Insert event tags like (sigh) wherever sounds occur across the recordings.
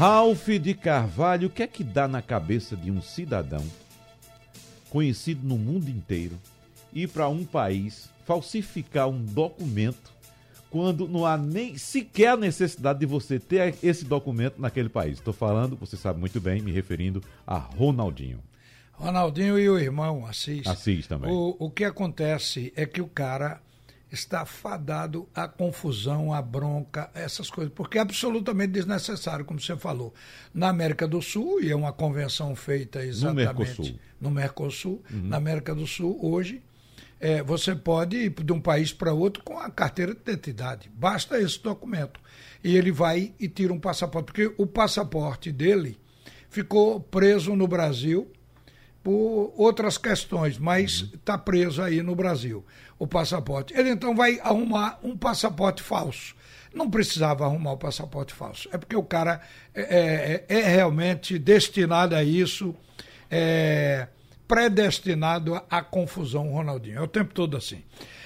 Ralph de Carvalho, o que é que dá na cabeça de um cidadão conhecido no mundo inteiro ir para um país falsificar um documento quando não há nem sequer a necessidade de você ter esse documento naquele país. Estou falando, você sabe muito bem, me referindo a Ronaldinho. Ronaldinho e o irmão Assis. Assis também. O, o que acontece é que o cara está fadado à confusão, à bronca, essas coisas, porque é absolutamente desnecessário, como você falou. Na América do Sul, e é uma convenção feita exatamente no Mercosul, no Mercosul uhum. na América do Sul, hoje, é, você pode ir de um país para outro com a carteira de identidade. Basta esse documento. E ele vai e tira um passaporte, porque o passaporte dele ficou preso no Brasil por outras questões, mas está uhum. preso aí no Brasil o passaporte. Ele então vai arrumar um passaporte falso. Não precisava arrumar o passaporte falso. É porque o cara é, é, é realmente destinado a isso, é predestinado à confusão, Ronaldinho. É o tempo todo assim.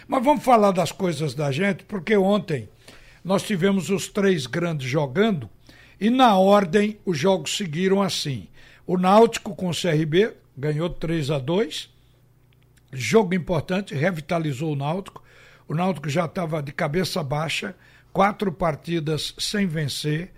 Mas vamos falar das coisas da gente, porque ontem nós tivemos os três grandes jogando e na ordem os jogos seguiram assim. O Náutico com o CRB ganhou 3 a 2 Jogo importante, revitalizou o Náutico. O Náutico já estava de cabeça baixa, quatro partidas sem vencer.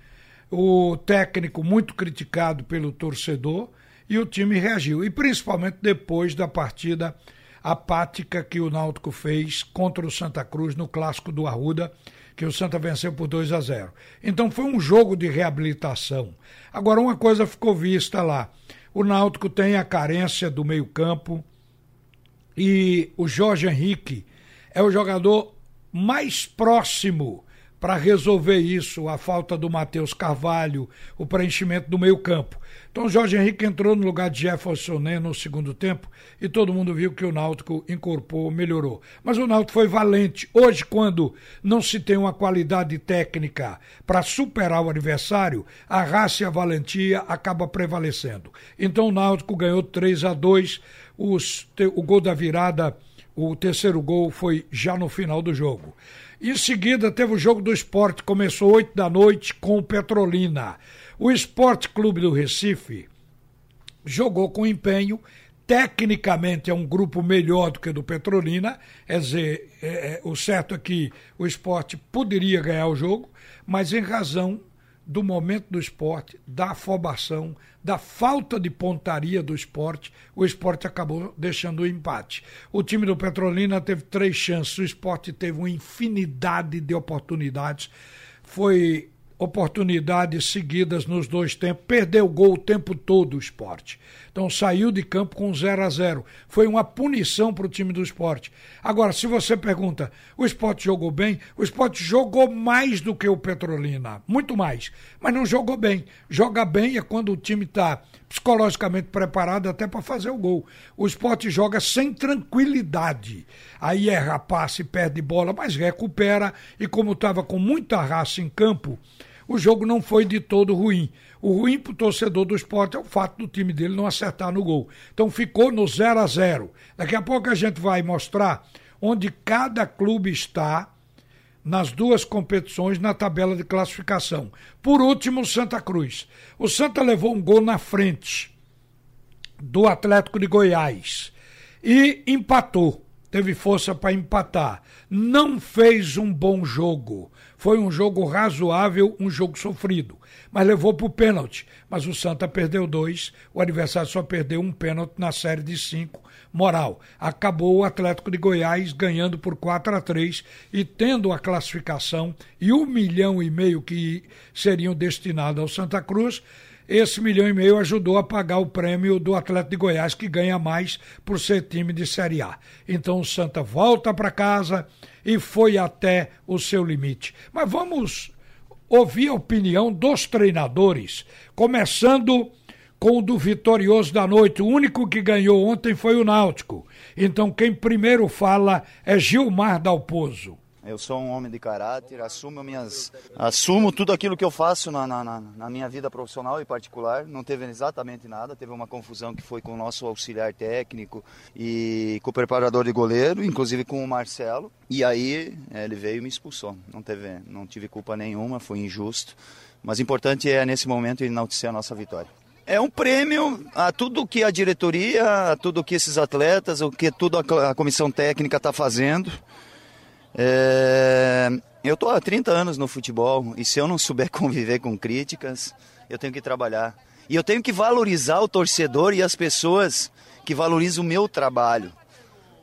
O técnico muito criticado pelo torcedor e o time reagiu. E principalmente depois da partida apática que o Náutico fez contra o Santa Cruz no clássico do Arruda, que o Santa venceu por 2 a 0. Então foi um jogo de reabilitação. Agora uma coisa ficou vista lá. O Náutico tem a carência do meio-campo e o Jorge Henrique é o jogador mais próximo para resolver isso, a falta do Matheus Carvalho, o preenchimento do meio-campo. Então Jorge Henrique entrou no lugar de Jefferson né, no segundo tempo e todo mundo viu que o Náutico incorporou, melhorou. Mas o Náutico foi valente. Hoje, quando não se tem uma qualidade técnica para superar o adversário, a raça e a valentia acaba prevalecendo. Então o Náutico ganhou 3 a 2 os, o gol da virada, o terceiro gol foi já no final do jogo. Em seguida, teve o jogo do esporte, começou 8 da noite com o Petrolina. O Esporte Clube do Recife jogou com empenho, tecnicamente é um grupo melhor do que o do Petrolina, quer dizer, é, é, o certo é que o esporte poderia ganhar o jogo, mas em razão do momento do esporte, da afobação, da falta de pontaria do esporte, o esporte acabou deixando o empate. O time do Petrolina teve três chances, o esporte teve uma infinidade de oportunidades. Foi oportunidades seguidas nos dois tempos, perdeu o gol o tempo todo o esporte. Então saiu de campo com 0 a 0 Foi uma punição para o time do esporte. Agora, se você pergunta, o esporte jogou bem? O esporte jogou mais do que o Petrolina, muito mais. Mas não jogou bem. Joga bem é quando o time está psicologicamente preparado até para fazer o gol. O esporte joga sem tranquilidade. Aí erra passe, perde bola, mas recupera. E como estava com muita raça em campo, o jogo não foi de todo ruim. O ruim para o torcedor do esporte é o fato do time dele não acertar no gol. Então ficou no 0 a 0 Daqui a pouco a gente vai mostrar onde cada clube está nas duas competições na tabela de classificação. Por último, o Santa Cruz. O Santa levou um gol na frente do Atlético de Goiás e empatou. Teve força para empatar. Não fez um bom jogo. Foi um jogo razoável, um jogo sofrido. Mas levou para o pênalti. Mas o Santa perdeu dois, o adversário só perdeu um pênalti na série de cinco. Moral. Acabou o Atlético de Goiás ganhando por 4 a 3 e tendo a classificação e um milhão e meio que seriam destinados ao Santa Cruz esse milhão e meio ajudou a pagar o prêmio do Atlético de Goiás, que ganha mais por ser time de Série A. Então o Santa volta para casa e foi até o seu limite. Mas vamos ouvir a opinião dos treinadores, começando com o do vitorioso da noite. O único que ganhou ontem foi o Náutico. Então quem primeiro fala é Gilmar Dalpozo. Eu sou um homem de caráter, assumo minhas, assumo tudo aquilo que eu faço na, na, na, minha vida profissional e particular. Não teve exatamente nada, teve uma confusão que foi com o nosso auxiliar técnico e com o preparador de goleiro, inclusive com o Marcelo. E aí ele veio e me expulsou. Não teve, não tive culpa nenhuma, foi injusto Mas importante é, nesse momento, enaltecer a nossa vitória. É um prêmio a tudo que a diretoria, a tudo que esses atletas, o que tudo a, comissão técnica está fazendo. É... Eu estou há 30 anos no futebol e se eu não souber (laughs) conviver com críticas, eu tenho que trabalhar. E eu tenho que valorizar o torcedor e as pessoas que valorizam o meu trabalho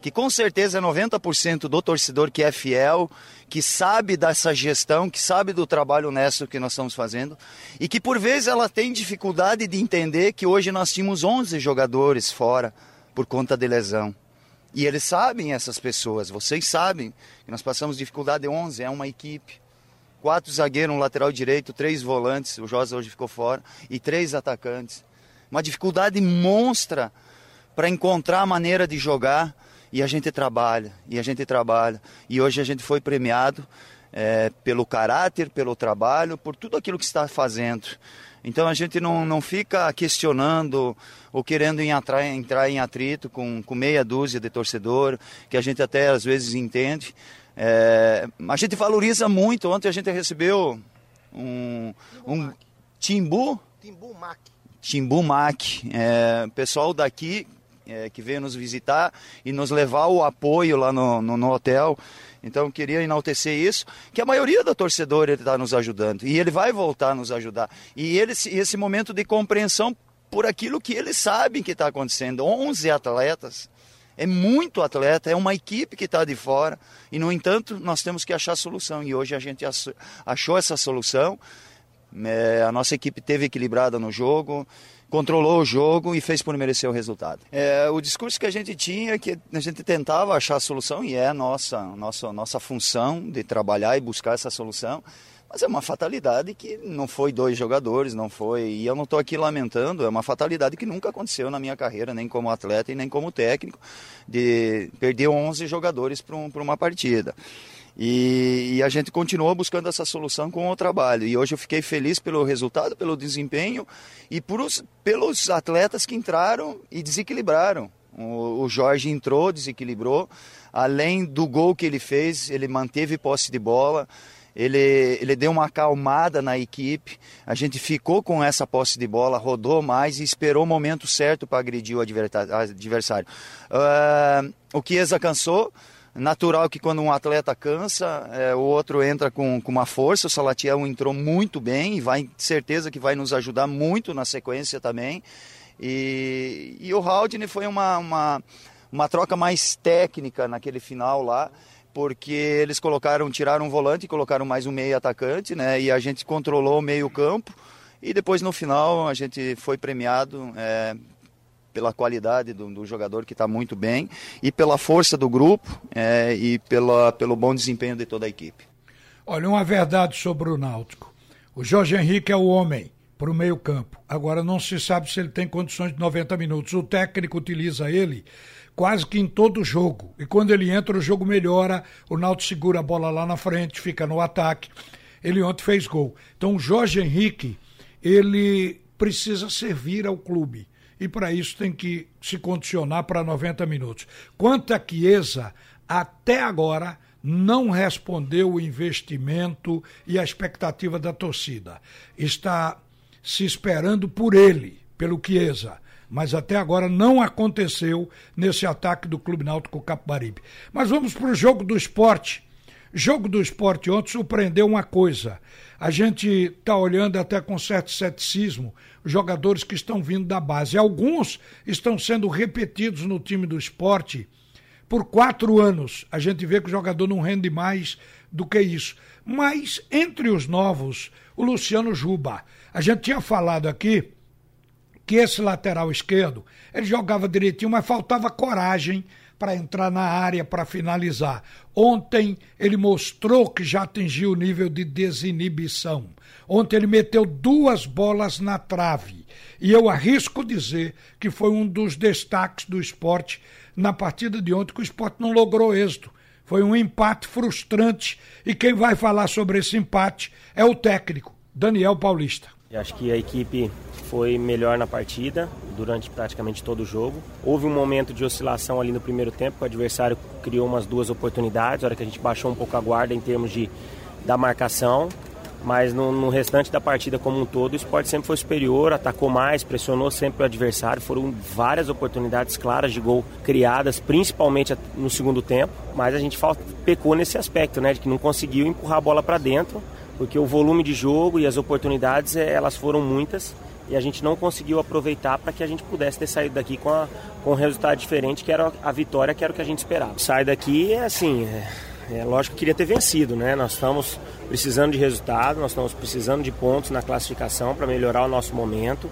que com certeza é 90% do torcedor que é fiel, que sabe dessa gestão, que sabe do trabalho honesto que nós estamos fazendo e que por vezes ela tem dificuldade de entender que hoje nós tínhamos 11 jogadores fora por conta de lesão. E eles sabem, essas pessoas, vocês sabem, que nós passamos dificuldade de 11, é uma equipe. Quatro zagueiros, um lateral direito, três volantes, o Josa hoje ficou fora, e três atacantes. Uma dificuldade monstra para encontrar a maneira de jogar e a gente trabalha, e a gente trabalha. E hoje a gente foi premiado é, pelo caráter, pelo trabalho, por tudo aquilo que está fazendo. Então a gente não, não fica questionando ou querendo entrar, entrar em atrito com, com meia dúzia de torcedor, que a gente até às vezes entende. É, a gente valoriza muito. Ontem a gente recebeu um, um Timbu. Timbu Mac. Timbu Mac. É, pessoal daqui é, que veio nos visitar e nos levar o apoio lá no, no, no hotel. Então queria enaltecer isso, que a maioria da torcedora está nos ajudando e ele vai voltar a nos ajudar. E ele, esse momento de compreensão por aquilo que eles sabem que está acontecendo. 11 atletas, é muito atleta, é uma equipe que está de fora e no entanto nós temos que achar solução e hoje a gente achou essa solução. É, a nossa equipe teve equilibrada no jogo, controlou o jogo e fez por merecer o resultado. É, o discurso que a gente tinha, que a gente tentava achar a solução, e é nossa, nossa, nossa função de trabalhar e buscar essa solução, mas é uma fatalidade que não foi dois jogadores, não foi. E eu não estou aqui lamentando, é uma fatalidade que nunca aconteceu na minha carreira, nem como atleta e nem como técnico, de perder 11 jogadores para um, uma partida. E, e, a gente continuou buscando essa solução com o trabalho. E hoje eu fiquei feliz pelo resultado, pelo desempenho e por os, pelos atletas que entraram e desequilibraram. O, o Jorge entrou, desequilibrou. Além do gol que ele fez, ele manteve posse de bola. Ele, ele deu uma acalmada na equipe. A gente ficou com essa posse de bola, rodou mais e esperou o momento certo para agredir o adversário. Uh, o Chiesa cansou, Natural que quando um atleta cansa, é, o outro entra com, com uma força. O Salatiel entrou muito bem e vai certeza que vai nos ajudar muito na sequência também. E, e o Haldane foi uma, uma, uma troca mais técnica naquele final lá porque eles colocaram, tiraram um volante e colocaram mais um meio atacante, né? E a gente controlou o meio campo e depois no final a gente foi premiado é, pela qualidade do, do jogador que está muito bem e pela força do grupo é, e pela, pelo bom desempenho de toda a equipe. Olha, uma verdade sobre o Náutico. O Jorge Henrique é o homem para o meio campo. Agora não se sabe se ele tem condições de 90 minutos. O técnico utiliza ele quase que em todo jogo. E quando ele entra, o jogo melhora, o Náutico segura a bola lá na frente, fica no ataque. Ele ontem fez gol. Então o Jorge Henrique, ele precisa servir ao clube e para isso tem que se condicionar para 90 minutos. Quanto a Chiesa, até agora não respondeu o investimento e a expectativa da torcida. Está se esperando por ele, pelo Chiesa. Mas até agora não aconteceu nesse ataque do Clube Náutico Capibaribe. Mas vamos para o jogo do esporte. Jogo do esporte ontem surpreendeu uma coisa. A gente está olhando até com certo ceticismo jogadores que estão vindo da base. Alguns estão sendo repetidos no time do esporte por quatro anos. A gente vê que o jogador não rende mais do que isso. Mas entre os novos, o Luciano Juba. A gente tinha falado aqui que esse lateral esquerdo, ele jogava direitinho, mas faltava coragem para entrar na área para finalizar. Ontem ele mostrou que já atingiu o nível de desinibição. Ontem ele meteu duas bolas na trave. E eu arrisco dizer que foi um dos destaques do esporte na partida de ontem, que o esporte não logrou êxito. Foi um empate frustrante. E quem vai falar sobre esse empate é o técnico, Daniel Paulista. Eu acho que a equipe foi melhor na partida durante praticamente todo o jogo. Houve um momento de oscilação ali no primeiro tempo, o adversário criou umas duas oportunidades, a hora que a gente baixou um pouco a guarda em termos de, da marcação. mas no, no, restante da partida como um todo, o esporte sempre foi superior, atacou mais, pressionou sempre o adversário. Foram várias oportunidades claras de gol criadas, principalmente no segundo tempo, mas a gente pecou nesse aspecto, né, de que não conseguiu empurrar a bola para dentro, porque o volume de jogo e as oportunidades eh, elas foram muitas e a gente não conseguiu aproveitar para que a gente pudesse ter saído daqui com, a, com um resultado diferente, que era a vitória, que era o que a gente esperava. Sai daqui é assim. É é lógico que queria ter vencido, né? Nós estamos precisando de resultado, nós estamos precisando de pontos na classificação para melhorar o nosso momento,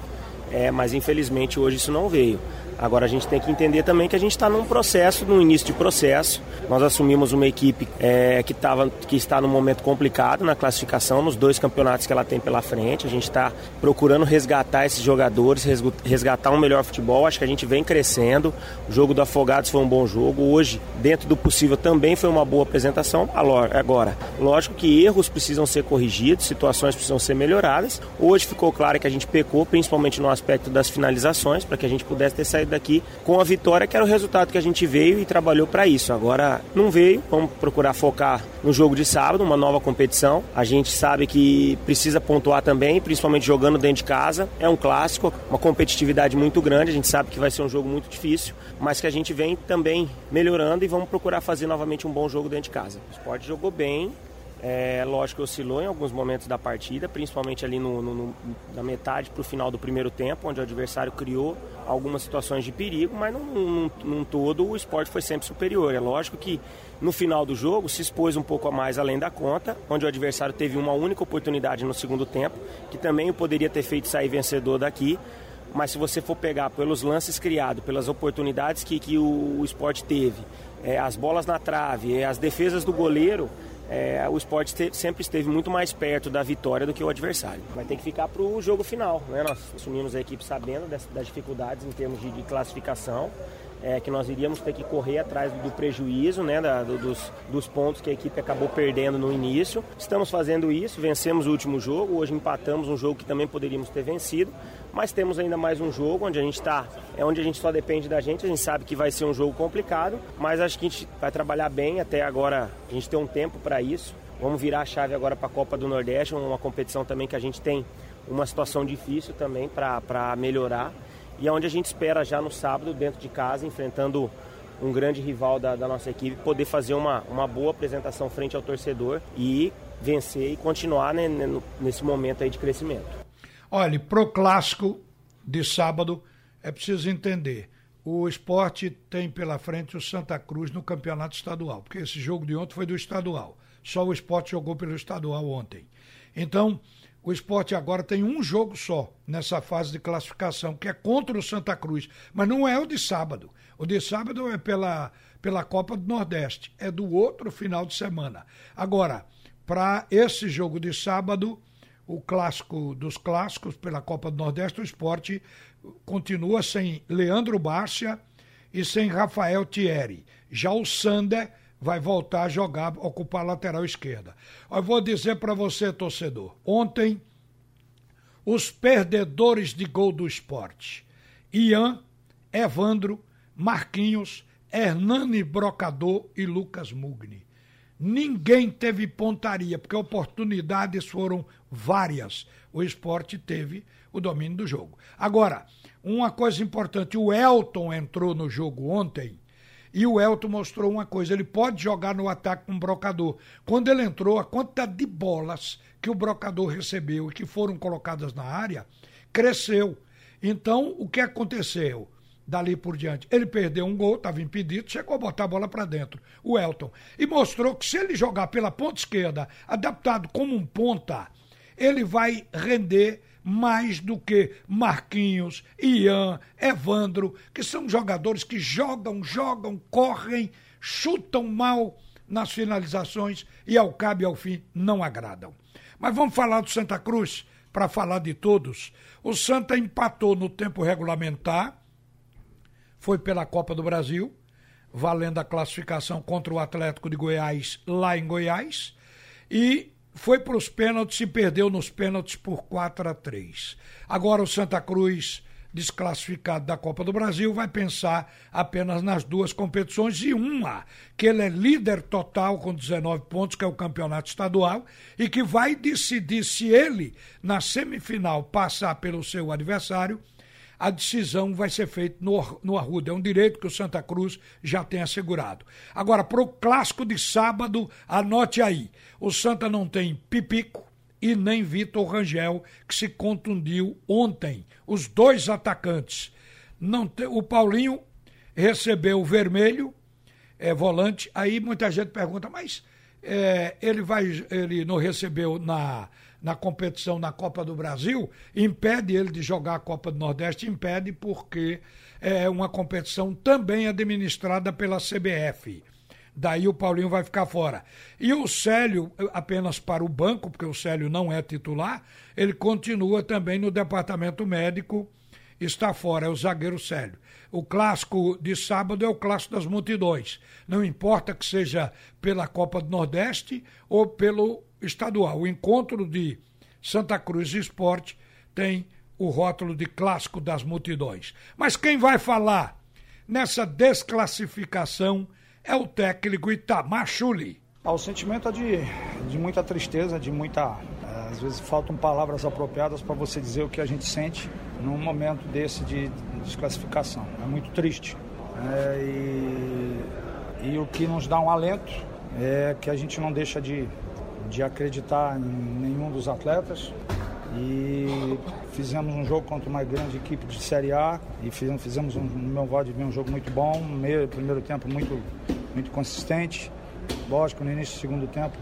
é, mas infelizmente hoje isso não veio. Agora a gente tem que entender também que a gente está num processo, no início de processo. Nós assumimos uma equipe é, que, tava, que está num momento complicado na classificação, nos dois campeonatos que ela tem pela frente. A gente está procurando resgatar esses jogadores, resgatar um melhor futebol. Acho que a gente vem crescendo. O jogo do Afogados foi um bom jogo. Hoje, dentro do possível, também foi uma boa apresentação. Agora, lógico que erros precisam ser corrigidos, situações precisam ser melhoradas. Hoje ficou claro que a gente pecou, principalmente no aspecto das finalizações, para que a gente pudesse ter saído daqui com a vitória, que era o resultado que a gente veio e trabalhou para isso. Agora não veio, vamos procurar focar no jogo de sábado, uma nova competição. A gente sabe que precisa pontuar também, principalmente jogando dentro de casa. É um clássico, uma competitividade muito grande, a gente sabe que vai ser um jogo muito difícil, mas que a gente vem também melhorando e vamos procurar fazer novamente um bom jogo dentro de casa. O esporte jogou bem, é, lógico que oscilou em alguns momentos da partida, principalmente ali no, no, no na metade para o final do primeiro tempo, onde o adversário criou algumas situações de perigo, mas num, num, num, todo o esporte foi sempre superior. É lógico que no final do jogo se expôs um pouco a mais além da conta, onde o adversário teve uma única oportunidade no segundo tempo, que também poderia ter feito sair vencedor daqui. Mas se você for pegar pelos lances criados, pelas oportunidades que, que o, o esporte teve, é, as bolas na trave, é, as defesas do goleiro, é, o esporte sempre esteve muito mais perto da vitória do que o adversário. Vai ter que ficar para o jogo final. Né? Nós assumimos a equipe sabendo das, das dificuldades em termos de, de classificação é, que nós iríamos ter que correr atrás do prejuízo, né, da, do, dos, dos pontos que a equipe acabou perdendo no início. Estamos fazendo isso, vencemos o último jogo, hoje empatamos um jogo que também poderíamos ter vencido, mas temos ainda mais um jogo onde a gente está, é onde a gente só depende da gente, a gente sabe que vai ser um jogo complicado, mas acho que a gente vai trabalhar bem até agora, a gente tem um tempo para isso. Vamos virar a chave agora para a Copa do Nordeste, uma competição também que a gente tem uma situação difícil também para melhorar e é onde a gente espera já no sábado, dentro de casa, enfrentando um grande rival da, da, nossa equipe, poder fazer uma, uma boa apresentação frente ao torcedor e vencer e continuar né, nesse momento aí de crescimento. Olha, pro clássico de sábado é preciso entender. O esporte tem pela frente o Santa Cruz no campeonato estadual, porque esse jogo de ontem foi do estadual. Só o esporte jogou pelo estadual ontem. Então, o esporte agora tem um jogo só nessa fase de classificação, que é contra o Santa Cruz. Mas não é o de sábado. O de sábado é pela, pela Copa do Nordeste. É do outro final de semana. Agora, para esse jogo de sábado, o clássico dos clássicos pela Copa do Nordeste, o esporte continua sem Leandro Bárcia e sem Rafael Thierry. Já o Sander vai voltar a jogar, ocupar a lateral esquerda. Eu vou dizer para você, torcedor, ontem os perdedores de gol do esporte, Ian, Evandro, Marquinhos, Hernani Brocador e Lucas Mugni. Ninguém teve pontaria, porque oportunidades foram várias. O esporte teve o domínio do jogo. Agora, uma coisa importante: o Elton entrou no jogo ontem e o Elton mostrou uma coisa: ele pode jogar no ataque com o brocador. Quando ele entrou, a quantidade de bolas que o brocador recebeu e que foram colocadas na área cresceu. Então, o que aconteceu? Dali por diante, ele perdeu um gol, estava impedido, chegou a botar a bola para dentro, o Elton. E mostrou que se ele jogar pela ponta esquerda, adaptado como um ponta, ele vai render mais do que Marquinhos, Ian, Evandro, que são jogadores que jogam, jogam, correm, chutam mal nas finalizações e ao cabo e ao fim não agradam. Mas vamos falar do Santa Cruz para falar de todos. O Santa empatou no tempo regulamentar, foi pela Copa do Brasil, valendo a classificação contra o Atlético de Goiás lá em Goiás, e foi para os pênaltis e perdeu nos pênaltis por 4 a 3. Agora o Santa Cruz desclassificado da Copa do Brasil, vai pensar apenas nas duas competições e uma, que ele é líder total com 19 pontos, que é o campeonato estadual, e que vai decidir se ele, na semifinal, passar pelo seu adversário a decisão vai ser feita no, no Arruda. É um direito que o Santa Cruz já tem assegurado. Agora, para o clássico de sábado, anote aí: o Santa não tem Pipico e nem Vitor Rangel, que se contundiu ontem. Os dois atacantes. Não te, o Paulinho recebeu o vermelho, é volante. Aí muita gente pergunta, mas é, ele vai, ele não recebeu na na competição na Copa do Brasil, impede ele de jogar a Copa do Nordeste, impede porque é uma competição também administrada pela CBF. Daí o Paulinho vai ficar fora. E o Célio, apenas para o banco, porque o Célio não é titular, ele continua também no departamento médico, está fora, é o zagueiro Célio. O clássico de sábado é o clássico das multidões. Não importa que seja pela Copa do Nordeste ou pelo estadual. O encontro de Santa Cruz Esporte tem o rótulo de clássico das multidões. Mas quem vai falar nessa desclassificação é o técnico Itamar Chuli. Ah, o sentimento é de, de muita tristeza, de muita. É, às vezes faltam palavras apropriadas para você dizer o que a gente sente num momento desse de desclassificação. É muito triste. É, e, e o que nos dá um alento é que a gente não deixa de, de acreditar em nenhum dos atletas. E fizemos um jogo contra uma grande equipe de Série A e fizemos, fizemos um, no meu voto de um jogo muito bom, meio, primeiro tempo muito, muito consistente. Lógico, no início do segundo tempo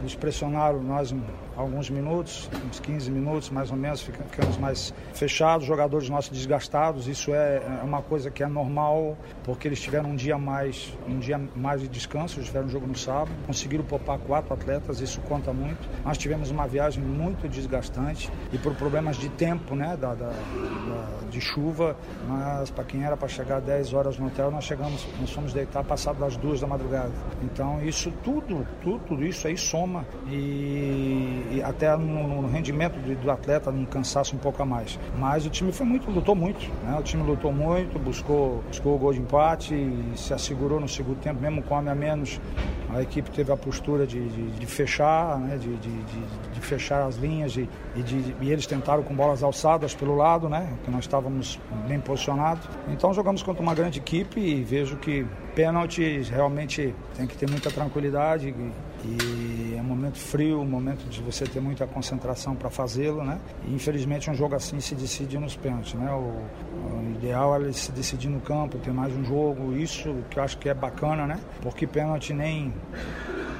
eles pressionaram nós alguns minutos, uns 15 minutos mais ou menos, ficamos mais fechados, jogadores nossos desgastados. Isso é, é uma coisa que é normal, porque eles tiveram um dia mais, um dia mais de descanso, eles tiveram um jogo no sábado, conseguiram poupar quatro atletas, isso conta muito. Nós tivemos uma viagem muito desgastante e por problemas de tempo, né, da, da, da de chuva, mas para quem era para chegar 10 horas no hotel, nós chegamos, nós fomos deitar passado das duas da madrugada. Então isso tudo, tudo, tudo isso aí soma e e até no, no rendimento do, do, atleta, num cansaço um pouco a mais. Mas o time foi muito, lutou muito, né? O time lutou muito, buscou, buscou o gol de empate e se assegurou no segundo tempo, mesmo com homem a menos. A equipe teve a postura de, de, de fechar, né? de, de, fechar as linhas e, e, eles tentaram com bolas alçadas pelo lado, né? Que nós estávamos bem posicionados. Então jogamos contra uma grande equipe e vejo que pênalti realmente tem que ter muita tranquilidade. E, e é um momento frio, um momento de você ter muita concentração para fazê-lo, né? E infelizmente um jogo assim se decide nos pênaltis, né? O, o, ideal é ele se decidir no campo, ter mais um jogo, isso que eu acho que é bacana, né? Porque pênalti nem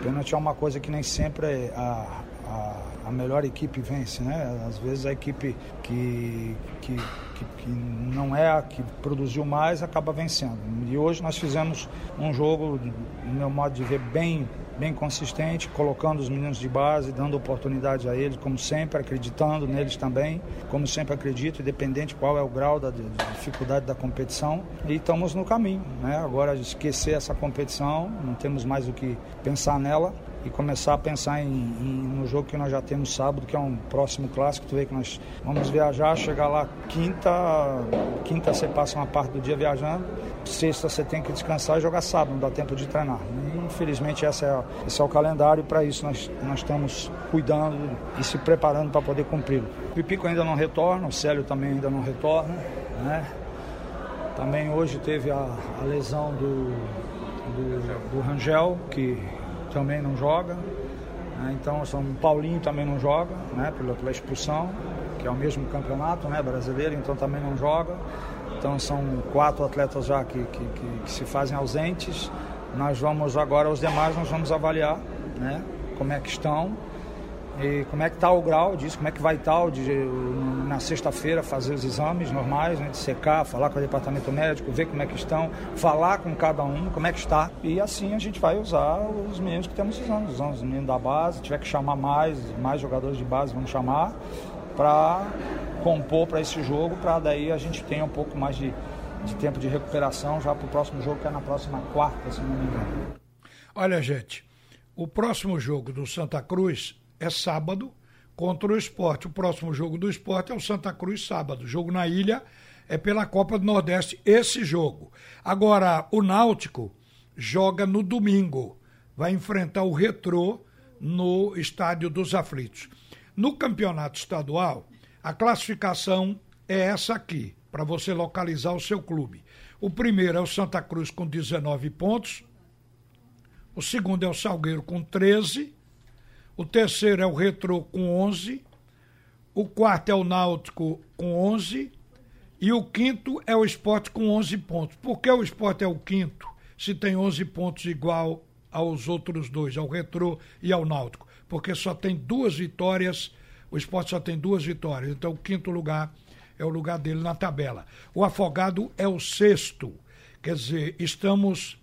pênalti é uma coisa que nem sempre a, a, a melhor equipe vence, né? Às vezes a equipe que, que que, que, não é a que produziu mais acaba vencendo. E hoje nós fizemos um jogo, no meu modo de ver, bem bem consistente, colocando os meninos de base, dando oportunidade a eles, como sempre, acreditando neles também, como sempre acredito, independente qual é o grau da, dificuldade da competição. E estamos no caminho, né? Agora esquecer essa competição, não temos mais o que pensar nela e começar a pensar em, em, no jogo que nós já temos sábado, que é um próximo clássico. Tu vê que nós vamos viajar, chegar lá quinta, quinta você passa uma parte do dia viajando, sexta você tem que descansar e jogar sábado, não dá tempo de treinar. E, infelizmente esse é, esse é o calendário para isso nós, nós estamos cuidando e se preparando para poder cumpri-lo. O Pipico ainda não retorna, o Célio também ainda não retorna. Né? Também hoje teve a, a lesão do, do, do Rangel, que também não joga. Né? Então, São Paulinho também não joga, né? pela, pela expulsão, que é o mesmo campeonato né? brasileiro, então também não joga. Então são quatro atletas já que, que, que, que se fazem ausentes. Nós vamos agora, os demais, nós vamos avaliar né? como é que estão e como é que está o grau disso, como é que vai estar tá de, na sexta-feira fazer os exames normais, né, de secar, falar com o departamento médico, ver como é que estão, falar com cada um, como é que está. E assim a gente vai usar os meninos que temos usando, usando os meninos da base, tiver que chamar mais, mais jogadores de base vamos chamar, para compor para esse jogo, para daí a gente tenha um pouco mais de, de tempo de recuperação já para o próximo jogo, que é na próxima quarta, se não me engano. Olha, gente, o próximo jogo do Santa Cruz é sábado contra o esporte. O próximo jogo do esporte é o Santa Cruz sábado. Jogo na ilha é pela Copa do Nordeste esse jogo. Agora, o Náutico joga no domingo. Vai enfrentar o Retrô no Estádio dos Aflitos. No campeonato estadual, a classificação é essa aqui, para você localizar o seu clube. O primeiro é o Santa Cruz com 19 pontos. O segundo é o Salgueiro com 13. O terceiro é o Retrô com 11. O quarto é o Náutico com 11. E o quinto é o Esporte com 11 pontos. Por que o Esporte é o quinto, se tem 11 pontos igual aos outros dois, ao Retrô e ao Náutico? Porque só tem duas vitórias, o Esporte só tem duas vitórias. Então, o quinto lugar é o lugar dele na tabela. O Afogado é o sexto. Quer dizer, estamos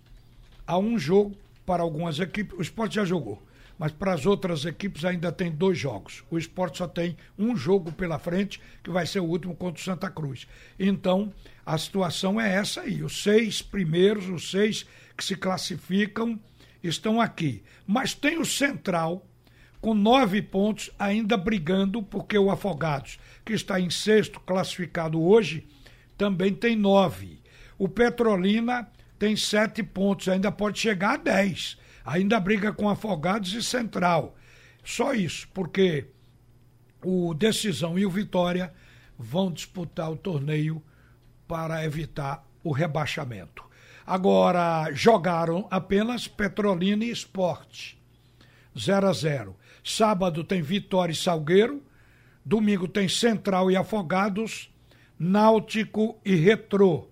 a um jogo para algumas equipes. O esporte já jogou, mas para as outras equipes ainda tem dois jogos. O esporte só tem um jogo pela frente, que vai ser o último contra o Santa Cruz. Então, a situação é essa aí. Os seis primeiros, os seis que se classificam, estão aqui. Mas tem o Central com nove pontos, ainda brigando, porque o Afogados, que está em sexto, classificado hoje, também tem nove. O Petrolina tem sete pontos, ainda pode chegar a dez. Ainda briga com Afogados e Central. Só isso, porque o Decisão e o Vitória vão disputar o torneio para evitar o rebaixamento. Agora, jogaram apenas Petrolina e Esporte. 0 a 0. Sábado tem Vitória e Salgueiro. Domingo tem Central e Afogados. Náutico e Retrô.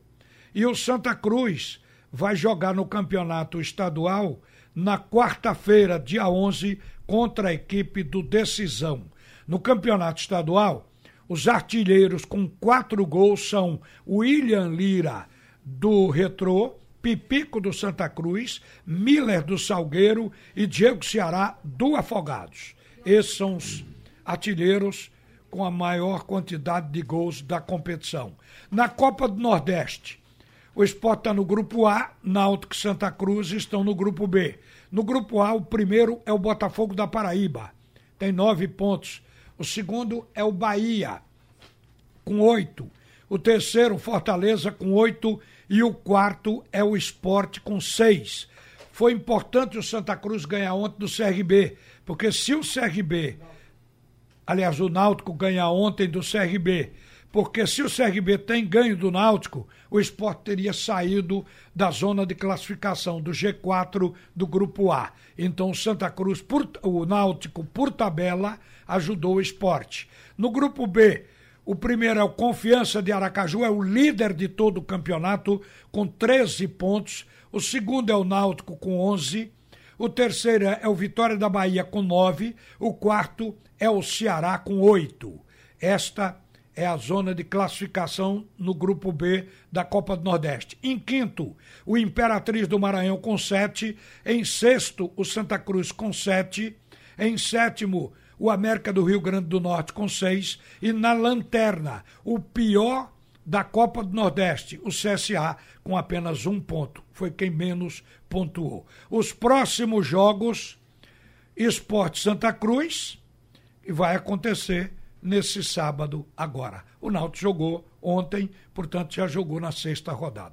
E o Santa Cruz vai jogar no campeonato estadual na quarta-feira, dia 11, contra a equipe do Decisão. No campeonato estadual, os artilheiros com quatro gols são William Lira, do Retrô, Pipico do Santa Cruz, Miller do Salgueiro e Diego Ceará do Afogados. Esses são os artilheiros com a maior quantidade de gols da competição. Na Copa do Nordeste, o Sport está no grupo A, Náutico e Santa Cruz estão no grupo B. No grupo A, o primeiro é o Botafogo da Paraíba, tem nove pontos. O segundo é o Bahia, com oito. O terceiro, Fortaleza, com oito e o quarto é o esporte com seis. Foi importante o Santa Cruz ganhar ontem do CRB, porque se o CRB, aliás, o Náutico ganhar ontem do CRB, porque se o CRB tem ganho do Náutico, o esporte teria saído da zona de classificação do G4 do Grupo A. Então o Santa Cruz, por, o Náutico, por tabela, ajudou o esporte. No Grupo B, o primeiro é o Confiança de Aracaju, é o líder de todo o campeonato, com 13 pontos. O segundo é o Náutico, com 11. O terceiro é o Vitória da Bahia, com 9. O quarto é o Ceará, com 8. Esta é a zona de classificação no grupo B da Copa do Nordeste. Em quinto, o Imperatriz do Maranhão com 7. Em sexto, o Santa Cruz com 7. Em sétimo, o América do Rio Grande do Norte com seis e na lanterna, o pior da Copa do Nordeste, o CSA, com apenas um ponto. Foi quem menos pontuou. Os próximos jogos, Esporte Santa Cruz, e vai acontecer nesse sábado agora. O Náutico jogou ontem, portanto já jogou na sexta rodada.